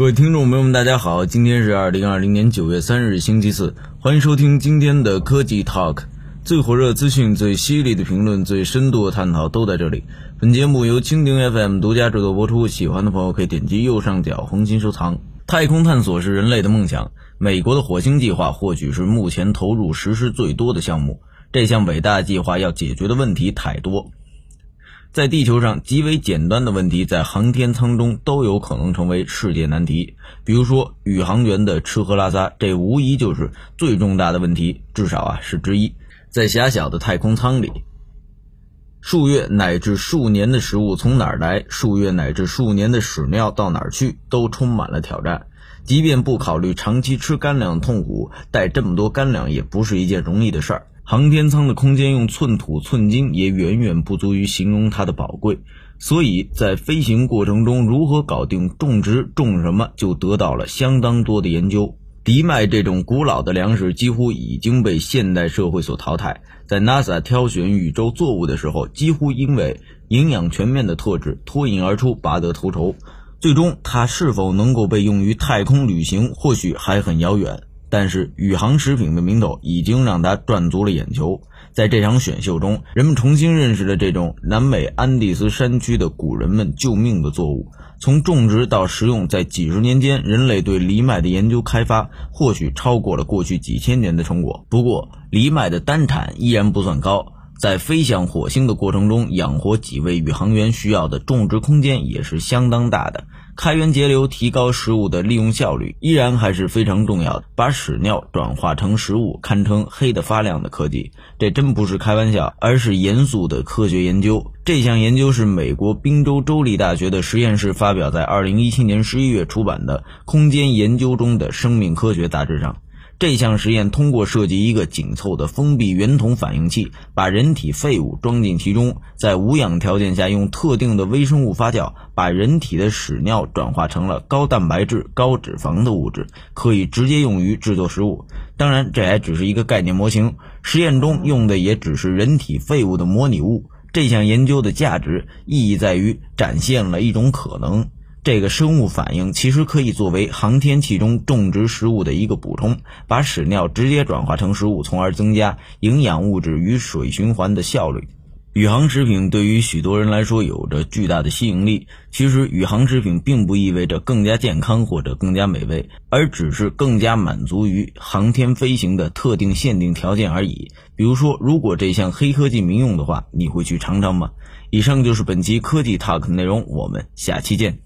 各位听众朋友们，大家好，今天是二零二零年九月三日，星期四，欢迎收听今天的科技 Talk，最火热资讯、最犀利的评论、最深度的探讨都在这里。本节目由蜻蜓 FM 独家制作播出，喜欢的朋友可以点击右上角红心收藏。太空探索是人类的梦想，美国的火星计划或许是目前投入实施最多的项目。这项伟大计划要解决的问题太多。在地球上极为简单的问题，在航天舱中都有可能成为世界难题。比如说宇航员的吃喝拉撒，这无疑就是最重大的问题，至少啊是之一。在狭小的太空舱里，数月乃至数年的食物从哪儿来，数月乃至数年的屎尿到哪儿去，都充满了挑战。即便不考虑长期吃干粮痛苦，带这么多干粮也不是一件容易的事儿。航天舱的空间用寸土寸金也远远不足以形容它的宝贵，所以在飞行过程中如何搞定种植种什么，就得到了相当多的研究。藜麦这种古老的粮食几乎已经被现代社会所淘汰，在 NASA 挑选宇宙作物的时候，几乎因为营养全面的特质脱颖而出，拔得头筹。最终，它是否能够被用于太空旅行，或许还很遥远。但是宇航食品的名头已经让他赚足了眼球。在这场选秀中，人们重新认识了这种南美安第斯山区的古人们救命的作物。从种植到食用，在几十年间，人类对藜麦的研究开发或许超过了过去几千年的成果。不过，藜麦的单产依然不算高。在飞向火星的过程中，养活几位宇航员需要的种植空间也是相当大的。开源节流，提高食物的利用效率，依然还是非常重要的。把屎尿转化成食物，堪称黑得发亮的科技。这真不是开玩笑，而是严肃的科学研究。这项研究是美国宾州州立大学的实验室发表在2017年11月出版的《空间研究中的生命科学》杂志上。这项实验通过设计一个紧凑的封闭圆筒反应器，把人体废物装进其中，在无氧条件下用特定的微生物发酵，把人体的屎尿转化成了高蛋白质、高脂肪的物质，可以直接用于制作食物。当然，这还只是一个概念模型，实验中用的也只是人体废物的模拟物。这项研究的价值意义在于展现了一种可能。这个生物反应其实可以作为航天器中种植食物的一个补充，把屎尿直接转化成食物，从而增加营养物质与水循环的效率。宇航食品对于许多人来说有着巨大的吸引力。其实，宇航食品并不意味着更加健康或者更加美味，而只是更加满足于航天飞行的特定限定条件而已。比如说，如果这项黑科技民用的话，你会去尝尝吗？以上就是本期科技 Talk 内容，我们下期见。